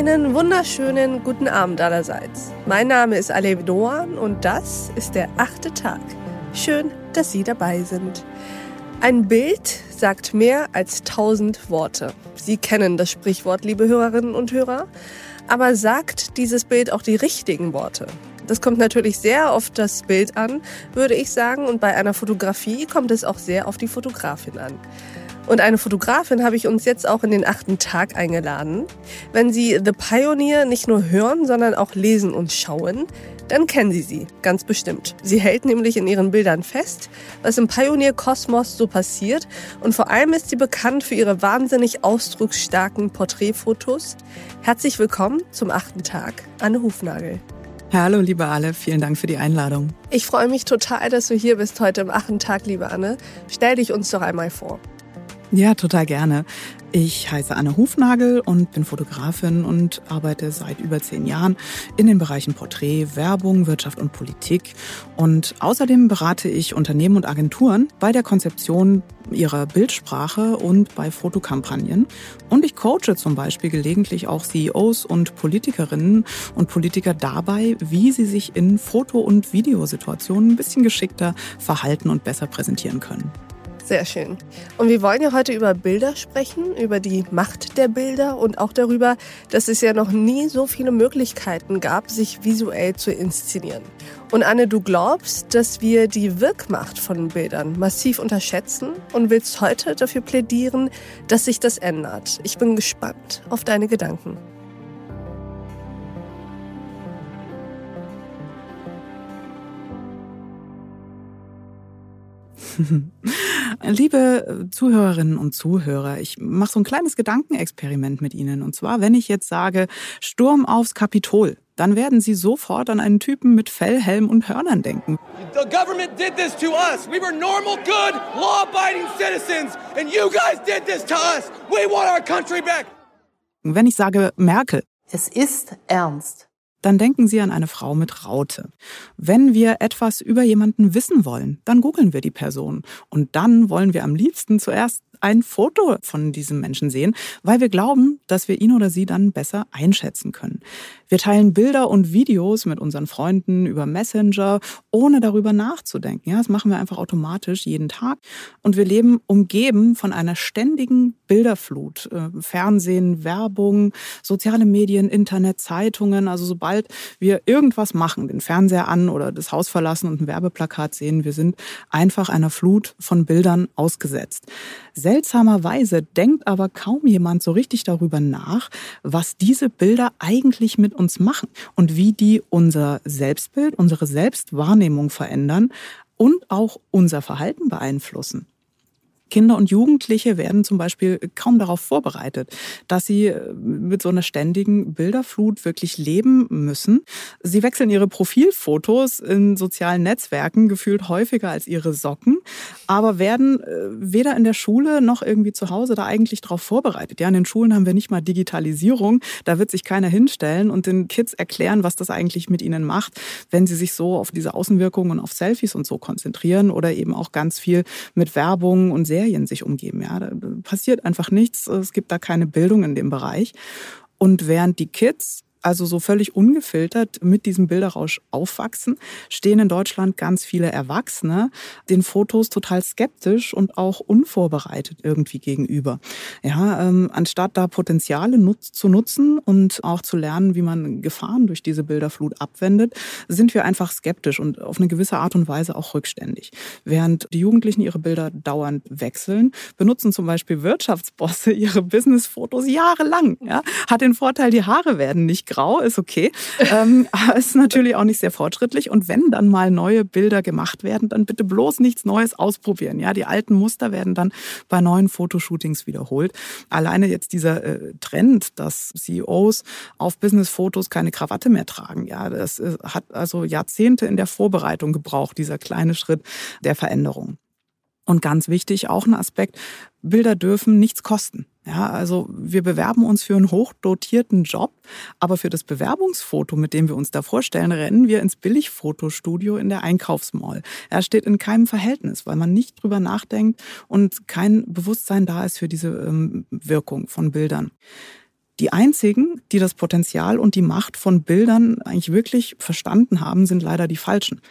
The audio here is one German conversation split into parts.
Einen wunderschönen guten Abend allerseits. Mein Name ist Alev Doan und das ist der achte Tag. Schön, dass Sie dabei sind. Ein Bild sagt mehr als tausend Worte. Sie kennen das Sprichwort, liebe Hörerinnen und Hörer. Aber sagt dieses Bild auch die richtigen Worte? Das kommt natürlich sehr auf das Bild an, würde ich sagen. Und bei einer Fotografie kommt es auch sehr auf die Fotografin an. Und eine Fotografin habe ich uns jetzt auch in den achten Tag eingeladen. Wenn Sie The Pioneer nicht nur hören, sondern auch lesen und schauen, dann kennen Sie sie, ganz bestimmt. Sie hält nämlich in ihren Bildern fest, was im Pioneer-Kosmos so passiert und vor allem ist sie bekannt für ihre wahnsinnig ausdrucksstarken Porträtfotos. Herzlich willkommen zum achten Tag, Anne Hufnagel. Hallo, liebe Alle, vielen Dank für die Einladung. Ich freue mich total, dass du hier bist heute im achten Tag, liebe Anne. Stell dich uns doch einmal vor. Ja, total gerne. Ich heiße Anne Hufnagel und bin Fotografin und arbeite seit über zehn Jahren in den Bereichen Porträt, Werbung, Wirtschaft und Politik. Und außerdem berate ich Unternehmen und Agenturen bei der Konzeption ihrer Bildsprache und bei Fotokampagnen. Und ich coache zum Beispiel gelegentlich auch CEOs und Politikerinnen und Politiker dabei, wie sie sich in Foto- und Videosituationen ein bisschen geschickter verhalten und besser präsentieren können. Sehr schön. Und wir wollen ja heute über Bilder sprechen, über die Macht der Bilder und auch darüber, dass es ja noch nie so viele Möglichkeiten gab, sich visuell zu inszenieren. Und Anne, du glaubst, dass wir die Wirkmacht von Bildern massiv unterschätzen und willst heute dafür plädieren, dass sich das ändert. Ich bin gespannt auf deine Gedanken. Liebe Zuhörerinnen und Zuhörer, ich mache so ein kleines Gedankenexperiment mit Ihnen. Und zwar, wenn ich jetzt sage, Sturm aufs Kapitol, dann werden Sie sofort an einen Typen mit Fellhelm und Hörnern denken. The government did this to us. We were normal, good, law-abiding citizens, and you guys did this to us. We want our country back. Wenn ich sage Merkel, es ist ernst dann denken Sie an eine Frau mit Raute. Wenn wir etwas über jemanden wissen wollen, dann googeln wir die Person. Und dann wollen wir am liebsten zuerst ein Foto von diesem Menschen sehen, weil wir glauben, dass wir ihn oder sie dann besser einschätzen können. Wir teilen Bilder und Videos mit unseren Freunden über Messenger, ohne darüber nachzudenken. Ja, das machen wir einfach automatisch jeden Tag. Und wir leben umgeben von einer ständigen Bilderflut. Äh, Fernsehen, Werbung, soziale Medien, Internet, Zeitungen. Also sobald wir irgendwas machen, den Fernseher an oder das Haus verlassen und ein Werbeplakat sehen, wir sind einfach einer Flut von Bildern ausgesetzt. Seltsamerweise denkt aber kaum jemand so richtig darüber nach, was diese Bilder eigentlich mit uns machen und wie die unser Selbstbild, unsere Selbstwahrnehmung verändern und auch unser Verhalten beeinflussen. Kinder und Jugendliche werden zum Beispiel kaum darauf vorbereitet, dass sie äh, mit so einer ständigen Bilderflut wirklich leben müssen. Sie wechseln ihre Profilfotos in sozialen Netzwerken gefühlt häufiger als ihre Socken, aber werden äh, weder in der Schule noch irgendwie zu Hause da eigentlich darauf vorbereitet. Ja, in den Schulen haben wir nicht mal Digitalisierung. Da wird sich keiner hinstellen und den Kids erklären, was das eigentlich mit ihnen macht, wenn sie sich so auf diese Außenwirkungen und auf Selfies und so konzentrieren oder eben auch ganz viel mit Werbung und sehr Serien sich umgeben. Ja, da passiert einfach nichts. Es gibt da keine Bildung in dem Bereich. Und während die Kids also so völlig ungefiltert mit diesem Bilderrausch aufwachsen, stehen in Deutschland ganz viele Erwachsene den Fotos total skeptisch und auch unvorbereitet irgendwie gegenüber. Ja, ähm, anstatt da Potenziale nutz zu nutzen und auch zu lernen, wie man Gefahren durch diese Bilderflut abwendet, sind wir einfach skeptisch und auf eine gewisse Art und Weise auch rückständig. Während die Jugendlichen ihre Bilder dauernd wechseln, benutzen zum Beispiel Wirtschaftsbosse ihre Businessfotos jahrelang. Ja, hat den Vorteil, die Haare werden nicht grau, ist okay. ähm, ist natürlich auch nicht sehr fortschrittlich. Und wenn dann mal neue Bilder gemacht werden, dann bitte bloß nichts Neues ausprobieren. Ja, die alten Muster werden dann bei neuen Fotoshootings wiederholt. Alleine jetzt dieser äh, Trend, dass CEOs auf Businessfotos keine Krawatte mehr tragen, ja, das äh, hat also Jahrzehnte in der Vorbereitung gebraucht, dieser kleine Schritt der Veränderung. Und ganz wichtig, auch ein Aspekt, Bilder dürfen nichts kosten. Ja, also wir bewerben uns für einen hochdotierten Job, aber für das Bewerbungsfoto, mit dem wir uns da vorstellen, rennen wir ins Billigfotostudio in der Einkaufsmall. Er steht in keinem Verhältnis, weil man nicht drüber nachdenkt und kein Bewusstsein da ist für diese ähm, Wirkung von Bildern. Die einzigen, die das Potenzial und die Macht von Bildern eigentlich wirklich verstanden haben, sind leider die Falschen.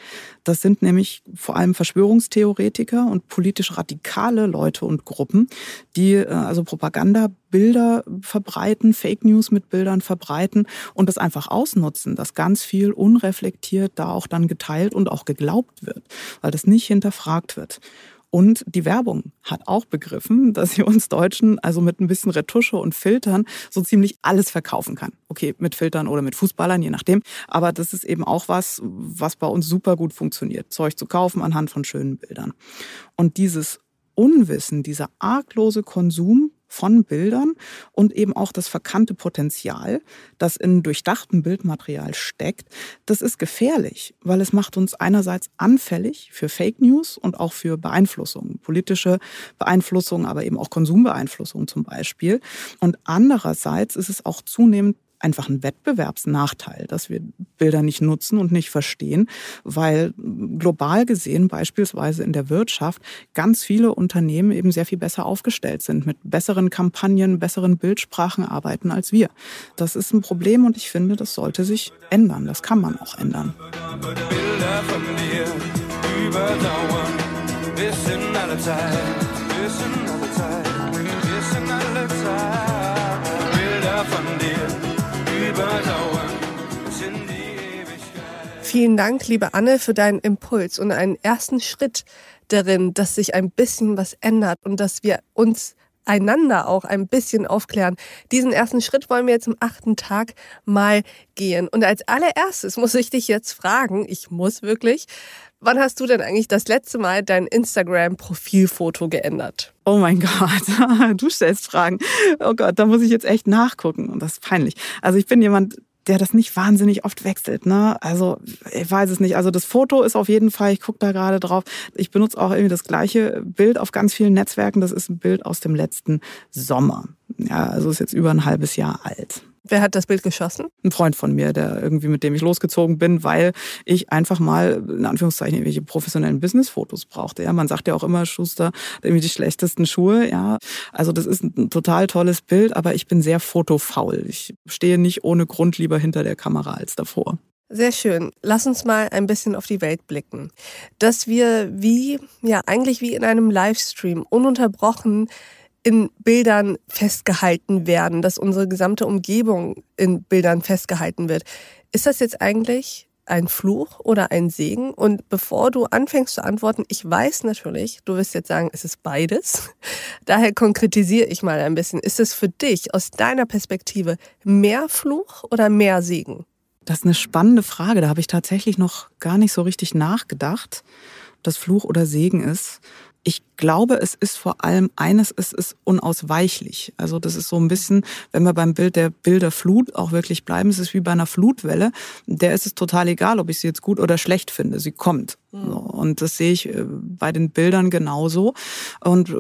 Das sind nämlich vor allem Verschwörungstheoretiker und politisch radikale Leute und Gruppen, die äh, also Propagandabilder verbreiten, Fake News mit Bildern verbreiten und das einfach ausnutzen, dass ganz viel unreflektiert da auch dann geteilt und auch geglaubt wird, weil das nicht hinterfragt wird. Und die Werbung hat auch begriffen, dass sie uns Deutschen also mit ein bisschen Retusche und Filtern so ziemlich alles verkaufen kann. Okay, mit Filtern oder mit Fußballern, je nachdem. Aber das ist eben auch was, was bei uns super gut funktioniert. Zeug zu kaufen anhand von schönen Bildern. Und dieses Unwissen, dieser arglose Konsum von Bildern und eben auch das verkannte Potenzial, das in durchdachtem Bildmaterial steckt, das ist gefährlich, weil es macht uns einerseits anfällig für Fake News und auch für Beeinflussung, politische Beeinflussung, aber eben auch Konsumbeeinflussung zum Beispiel. Und andererseits ist es auch zunehmend einfach ein Wettbewerbsnachteil, dass wir Bilder nicht nutzen und nicht verstehen, weil global gesehen beispielsweise in der Wirtschaft ganz viele Unternehmen eben sehr viel besser aufgestellt sind, mit besseren Kampagnen, besseren Bildsprachen arbeiten als wir. Das ist ein Problem und ich finde, das sollte sich ändern. Das kann man auch ändern. Bilder von dir überdauern, bis in alle Zeit, bis. Vielen Dank, liebe Anne, für deinen Impuls und einen ersten Schritt darin, dass sich ein bisschen was ändert und dass wir uns einander auch ein bisschen aufklären. Diesen ersten Schritt wollen wir jetzt am achten Tag mal gehen. Und als allererstes muss ich dich jetzt fragen, ich muss wirklich, wann hast du denn eigentlich das letzte Mal dein Instagram-Profilfoto geändert? Oh mein Gott, du stellst Fragen. Oh Gott, da muss ich jetzt echt nachgucken und das ist peinlich. Also ich bin jemand, der das nicht wahnsinnig oft wechselt. Ne? Also ich weiß es nicht. Also das Foto ist auf jeden Fall, ich gucke da gerade drauf. Ich benutze auch irgendwie das gleiche Bild auf ganz vielen Netzwerken. Das ist ein Bild aus dem letzten Sommer. Ja, also ist jetzt über ein halbes Jahr alt. Wer hat das Bild geschossen? Ein Freund von mir, der irgendwie mit dem ich losgezogen bin, weil ich einfach mal in Anführungszeichen irgendwelche professionellen Businessfotos brauchte. Ja, man sagt ja auch immer, Schuster, irgendwie die schlechtesten Schuhe. Ja, also das ist ein total tolles Bild, aber ich bin sehr fotofaul. Ich stehe nicht ohne Grund lieber hinter der Kamera als davor. Sehr schön. Lass uns mal ein bisschen auf die Welt blicken. Dass wir wie, ja, eigentlich wie in einem Livestream ununterbrochen in Bildern festgehalten werden, dass unsere gesamte Umgebung in Bildern festgehalten wird. Ist das jetzt eigentlich ein Fluch oder ein Segen? Und bevor du anfängst zu antworten, ich weiß natürlich, du wirst jetzt sagen, es ist beides. Daher konkretisiere ich mal ein bisschen. Ist es für dich aus deiner Perspektive mehr Fluch oder mehr Segen? Das ist eine spannende Frage. Da habe ich tatsächlich noch gar nicht so richtig nachgedacht, ob das Fluch oder Segen ist. Ich glaube, es ist vor allem eines, es ist unausweichlich. Also das ist so ein bisschen, wenn wir beim Bild der Bilderflut auch wirklich bleiben, es ist wie bei einer Flutwelle. Der ist es total egal, ob ich sie jetzt gut oder schlecht finde. Sie kommt. Mhm. Und das sehe ich äh, bei den Bildern genauso. Und äh,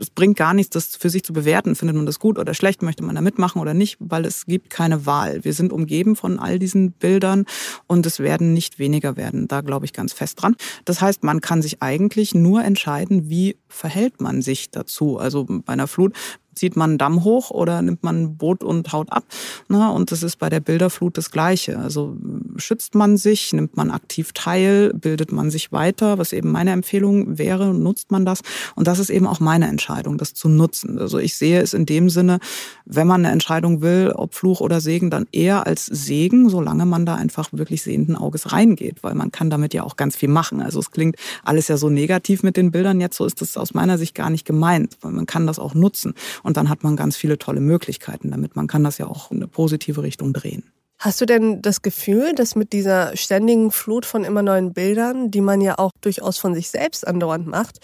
es bringt gar nichts, das für sich zu bewerten. Findet man das gut oder schlecht? Möchte man da mitmachen oder nicht? Weil es gibt keine Wahl. Wir sind umgeben von all diesen Bildern und es werden nicht weniger werden. Da glaube ich ganz fest dran. Das heißt, man kann sich eigentlich nur entscheiden, wie verhält man sich dazu? Also bei einer Flut zieht man einen Damm hoch oder nimmt man ein Boot und haut ab. Na, und das ist bei der Bilderflut das Gleiche. Also schützt man sich, nimmt man aktiv teil, bildet man sich weiter, was eben meine Empfehlung wäre, nutzt man das. Und das ist eben auch meine Entscheidung, das zu nutzen. Also ich sehe es in dem Sinne, wenn man eine Entscheidung will, ob Fluch oder Segen, dann eher als Segen, solange man da einfach wirklich sehenden Auges reingeht, weil man kann damit ja auch ganz viel machen. Also es klingt alles ja so negativ mit den Bildern jetzt, so ist das aus meiner Sicht gar nicht gemeint, weil man kann das auch nutzen. Und dann hat man ganz viele tolle Möglichkeiten damit. Man kann das ja auch in eine positive Richtung drehen. Hast du denn das Gefühl, dass mit dieser ständigen Flut von immer neuen Bildern, die man ja auch durchaus von sich selbst andauernd macht,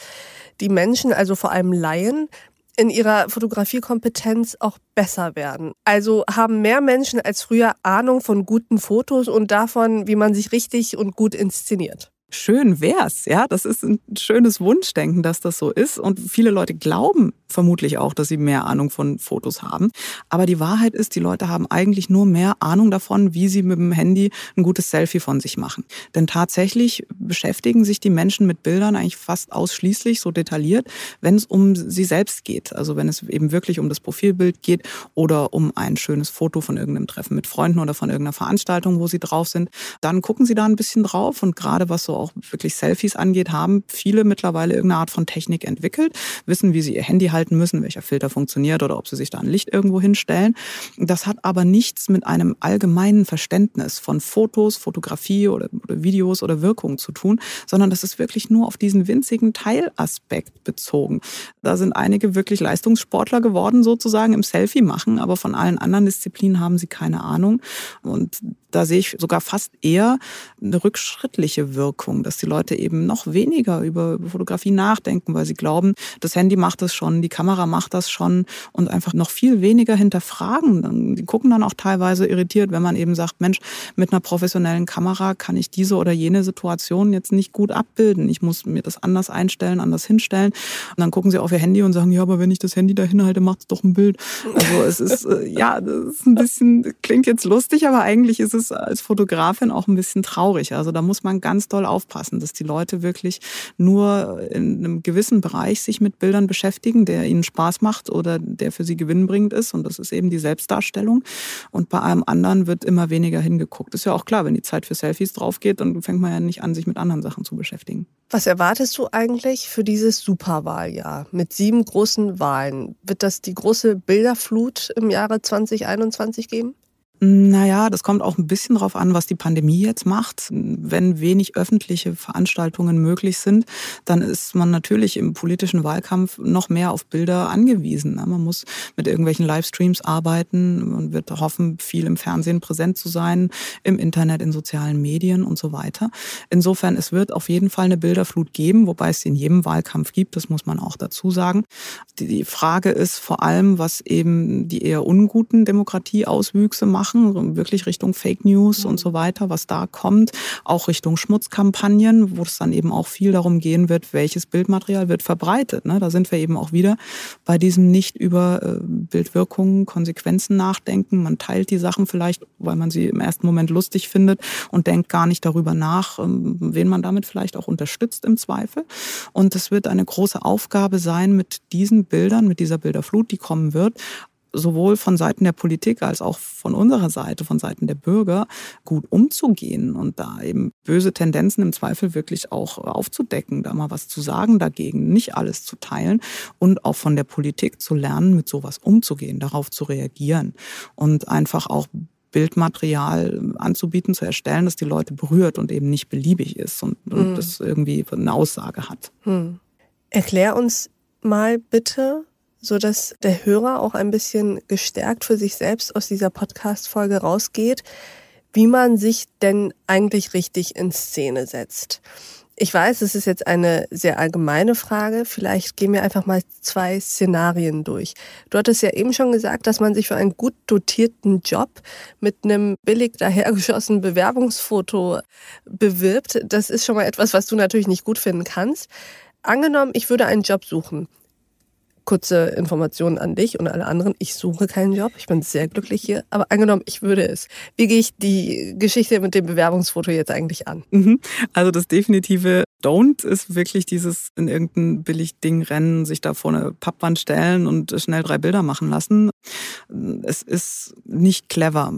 die Menschen, also vor allem Laien, in ihrer Fotografiekompetenz auch besser werden. Also haben mehr Menschen als früher Ahnung von guten Fotos und davon, wie man sich richtig und gut inszeniert. schön wär's, ja. Das ist ein schönes Wunschdenken, dass das so ist. Und viele Leute glauben vermutlich auch, dass sie mehr Ahnung von Fotos haben. Aber die Wahrheit ist, die Leute haben eigentlich nur mehr Ahnung davon, wie sie mit dem Handy ein gutes Selfie von sich machen. Denn tatsächlich beschäftigen sich die Menschen mit Bildern eigentlich fast ausschließlich so detailliert, wenn es um sie selbst geht. Also wenn es eben wirklich um das Profilbild geht oder um ein schönes Foto von irgendeinem Treffen mit Freunden oder von irgendeiner Veranstaltung, wo sie drauf sind, dann gucken sie da ein bisschen drauf. Und gerade was so auch wirklich Selfies angeht, haben viele mittlerweile irgendeine Art von Technik entwickelt, wissen, wie sie ihr Handy halten müssen, welcher Filter funktioniert oder ob sie sich da ein Licht irgendwo hinstellen. Das hat aber nichts mit einem allgemeinen Verständnis von Fotos, Fotografie oder, oder Videos oder Wirkungen zu tun, sondern das ist wirklich nur auf diesen winzigen Teilaspekt bezogen. Da sind einige wirklich Leistungssportler geworden, sozusagen im Selfie machen, aber von allen anderen Disziplinen haben sie keine Ahnung. Und da sehe ich sogar fast eher eine rückschrittliche Wirkung, dass die Leute eben noch weniger über Fotografie nachdenken, weil sie glauben, das Handy macht das schon, die Kamera macht das schon und einfach noch viel weniger hinterfragen. Die gucken dann auch teilweise irritiert, wenn man eben sagt, Mensch, mit einer professionellen Kamera kann ich diese oder jene Situation jetzt nicht gut abbilden. Ich muss mir das anders einstellen, anders hinstellen. Und dann gucken sie auf ihr Handy und sagen, ja, aber wenn ich das Handy da hinhalte, macht es doch ein Bild. Also es ist, äh, ja, das ist ein bisschen, klingt jetzt lustig, aber eigentlich ist es es als Fotografin auch ein bisschen traurig. Also da muss man ganz doll aufpassen, dass die Leute wirklich nur in einem gewissen Bereich sich mit Bildern beschäftigen, der ihnen Spaß macht oder der für sie gewinnbringend ist. Und das ist eben die Selbstdarstellung. Und bei allem anderen wird immer weniger hingeguckt. Ist ja auch klar, wenn die Zeit für Selfies draufgeht, dann fängt man ja nicht an, sich mit anderen Sachen zu beschäftigen. Was erwartest du eigentlich für dieses Superwahljahr mit sieben großen Wahlen? Wird das die große Bilderflut im Jahre 2021 geben? Naja, das kommt auch ein bisschen darauf an, was die Pandemie jetzt macht. Wenn wenig öffentliche Veranstaltungen möglich sind, dann ist man natürlich im politischen Wahlkampf noch mehr auf Bilder angewiesen. Man muss mit irgendwelchen Livestreams arbeiten, man wird hoffen, viel im Fernsehen präsent zu sein, im Internet, in sozialen Medien und so weiter. Insofern, es wird auf jeden Fall eine Bilderflut geben, wobei es sie in jedem Wahlkampf gibt, das muss man auch dazu sagen. Die Frage ist vor allem, was eben die eher unguten Demokratieauswüchse machen machen, wirklich Richtung Fake News und so weiter, was da kommt, auch Richtung Schmutzkampagnen, wo es dann eben auch viel darum gehen wird, welches Bildmaterial wird verbreitet. Ne? Da sind wir eben auch wieder bei diesem nicht über äh, Bildwirkungen, Konsequenzen nachdenken. Man teilt die Sachen vielleicht, weil man sie im ersten Moment lustig findet und denkt gar nicht darüber nach, ähm, wen man damit vielleicht auch unterstützt im Zweifel. Und es wird eine große Aufgabe sein, mit diesen Bildern, mit dieser Bilderflut, die kommen wird, sowohl von Seiten der Politik als auch von unserer Seite, von Seiten der Bürger, gut umzugehen und da eben böse Tendenzen im Zweifel wirklich auch aufzudecken, da mal was zu sagen dagegen, nicht alles zu teilen und auch von der Politik zu lernen, mit sowas umzugehen, darauf zu reagieren und einfach auch Bildmaterial anzubieten, zu erstellen, das die Leute berührt und eben nicht beliebig ist und, und mhm. das irgendwie eine Aussage hat. Mhm. Erklär uns mal bitte, so dass der Hörer auch ein bisschen gestärkt für sich selbst aus dieser Podcast-Folge rausgeht, wie man sich denn eigentlich richtig in Szene setzt. Ich weiß, es ist jetzt eine sehr allgemeine Frage. Vielleicht gehen wir einfach mal zwei Szenarien durch. Du hattest ja eben schon gesagt, dass man sich für einen gut dotierten Job mit einem billig dahergeschossenen Bewerbungsfoto bewirbt. Das ist schon mal etwas, was du natürlich nicht gut finden kannst. Angenommen, ich würde einen Job suchen kurze Informationen an dich und alle anderen. Ich suche keinen Job. Ich bin sehr glücklich hier. Aber angenommen, ich würde es. Wie gehe ich die Geschichte mit dem Bewerbungsfoto jetzt eigentlich an? Mhm. Also das definitive Don't ist wirklich dieses in irgendein Billigding rennen, sich da vor eine Pappwand stellen und schnell drei Bilder machen lassen. Es ist nicht clever.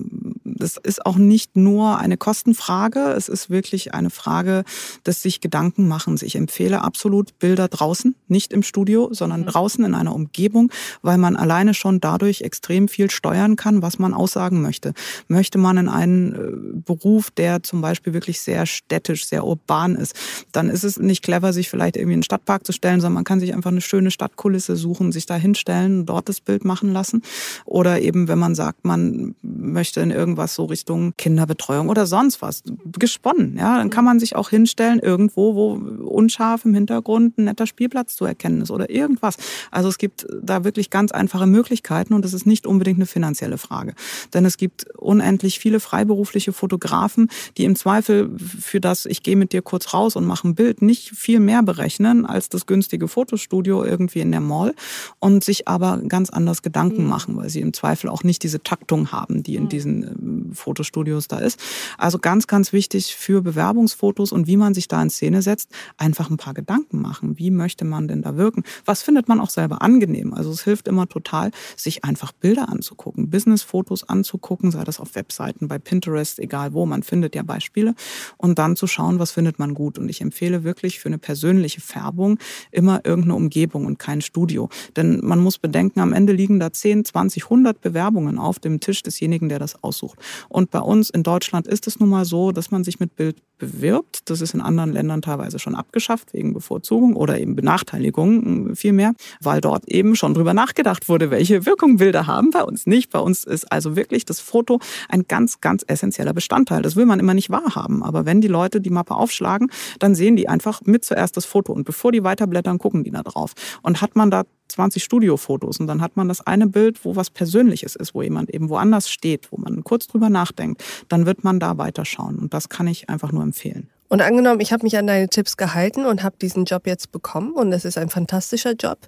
Es ist auch nicht nur eine Kostenfrage, es ist wirklich eine Frage des sich Gedanken machens. Ich empfehle absolut Bilder draußen, nicht im Studio, sondern mhm. draußen in einer Umgebung, weil man alleine schon dadurch extrem viel steuern kann, was man aussagen möchte. Möchte man in einen äh, Beruf, der zum Beispiel wirklich sehr städtisch, sehr urban ist, dann ist es nicht clever, sich vielleicht irgendwie in einen Stadtpark zu stellen, sondern man kann sich einfach eine schöne Stadtkulisse suchen, sich da hinstellen, dort das Bild machen lassen. Oder eben, wenn man sagt, man möchte in irgendwas was so Richtung Kinderbetreuung oder sonst was gesponnen. Ja, dann kann man sich auch hinstellen irgendwo, wo unscharf im Hintergrund ein netter Spielplatz zu erkennen ist oder irgendwas. Also es gibt da wirklich ganz einfache Möglichkeiten und es ist nicht unbedingt eine finanzielle Frage. Denn es gibt unendlich viele freiberufliche Fotografen, die im Zweifel für das, ich gehe mit dir kurz raus und mache ein Bild, nicht viel mehr berechnen als das günstige Fotostudio irgendwie in der Mall und sich aber ganz anders Gedanken mhm. machen, weil sie im Zweifel auch nicht diese Taktung haben, die in mhm. diesen ähm, Fotostudios da ist. Also ganz, ganz wichtig für Bewerbungsfotos und wie man sich da in Szene setzt, einfach ein paar Gedanken machen. Wie möchte man denn da wirken? Was findet man auch selber angenehm? Also es hilft immer total, sich einfach Bilder anzugucken, Businessfotos anzugucken, sei das auf Webseiten, bei Pinterest, egal wo, man findet ja Beispiele und dann zu schauen, was findet man gut. Und ich empfehle wirklich für eine persönliche Färbung immer irgendeine Umgebung und kein Studio. Denn man muss bedenken, am Ende liegen da 10, 20, 100 Bewerbungen auf dem Tisch desjenigen, der das aussucht. Und bei uns in Deutschland ist es nun mal so, dass man sich mit Bild bewirbt. Das ist in anderen Ländern teilweise schon abgeschafft wegen Bevorzugung oder eben Benachteiligung vielmehr, weil dort eben schon drüber nachgedacht wurde, welche Wirkung Bilder haben. Bei uns nicht. Bei uns ist also wirklich das Foto ein ganz, ganz essentieller Bestandteil. Das will man immer nicht wahrhaben. Aber wenn die Leute die Mappe aufschlagen, dann sehen die einfach mit zuerst das Foto. Und bevor die weiterblättern, gucken die da drauf. Und hat man da 20 Studiofotos und dann hat man das eine Bild, wo was Persönliches ist, wo jemand eben woanders steht, wo man kurz drüber nachdenkt, dann wird man da weiterschauen. Und das kann ich einfach nur empfehlen. Und angenommen, ich habe mich an deine Tipps gehalten und habe diesen Job jetzt bekommen und es ist ein fantastischer Job.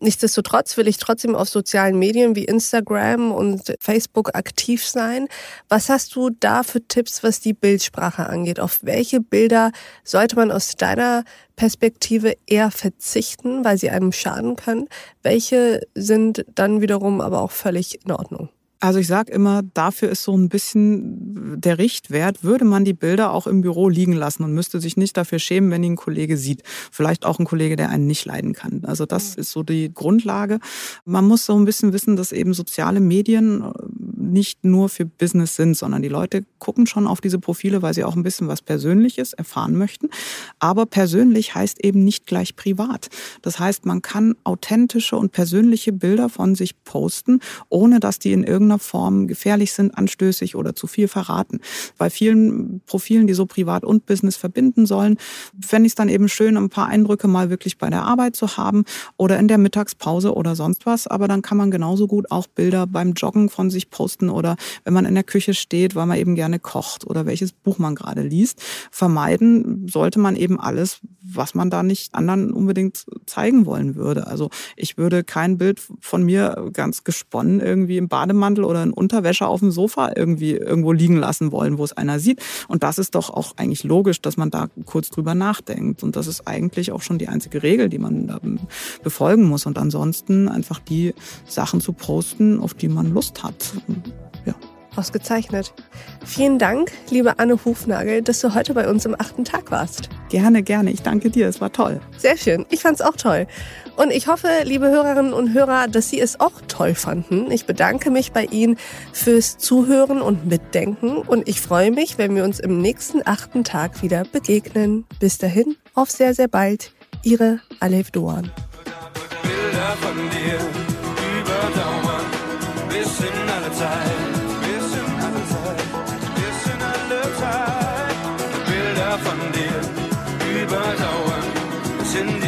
Nichtsdestotrotz will ich trotzdem auf sozialen Medien wie Instagram und Facebook aktiv sein. Was hast du da für Tipps, was die Bildsprache angeht? Auf welche Bilder sollte man aus deiner Perspektive eher verzichten, weil sie einem schaden können? Welche sind dann wiederum aber auch völlig in Ordnung? Also ich sage immer, dafür ist so ein bisschen der Richtwert, würde man die Bilder auch im Büro liegen lassen und müsste sich nicht dafür schämen, wenn ihn ein Kollege sieht. Vielleicht auch ein Kollege, der einen nicht leiden kann. Also das ist so die Grundlage. Man muss so ein bisschen wissen, dass eben soziale Medien nicht nur für Business sind, sondern die Leute gucken schon auf diese Profile, weil sie auch ein bisschen was Persönliches erfahren möchten. Aber persönlich heißt eben nicht gleich privat. Das heißt, man kann authentische und persönliche Bilder von sich posten, ohne dass die in irgendeiner Form gefährlich sind, anstößig oder zu viel verraten. Bei vielen Profilen, die so privat und Business verbinden sollen, fände ich es dann eben schön, ein paar Eindrücke mal wirklich bei der Arbeit zu haben oder in der Mittagspause oder sonst was. Aber dann kann man genauso gut auch Bilder beim Joggen von sich posten oder wenn man in der Küche steht, weil man eben gerne kocht oder welches Buch man gerade liest. Vermeiden sollte man eben alles, was man da nicht anderen unbedingt zeigen wollen würde. Also ich würde kein Bild von mir ganz gesponnen irgendwie im Bademantel oder in Unterwäsche auf dem Sofa irgendwie irgendwo liegen lassen wollen, wo es einer sieht. Und das ist doch auch eigentlich logisch, dass man da kurz drüber nachdenkt. Und das ist eigentlich auch schon die einzige Regel, die man da befolgen muss. Und ansonsten einfach die Sachen zu posten, auf die man Lust hat. Ausgezeichnet. Vielen Dank, liebe Anne Hufnagel, dass du heute bei uns im achten Tag warst. Gerne, gerne. Ich danke dir. Es war toll. Sehr schön. Ich fand es auch toll. Und ich hoffe, liebe Hörerinnen und Hörer, dass Sie es auch toll fanden. Ich bedanke mich bei Ihnen fürs Zuhören und Mitdenken. Und ich freue mich, wenn wir uns im nächsten achten Tag wieder begegnen. Bis dahin, auf sehr, sehr bald. Ihre Alef Doan. Bilder von dir überdauern bis in alle Zeit. In die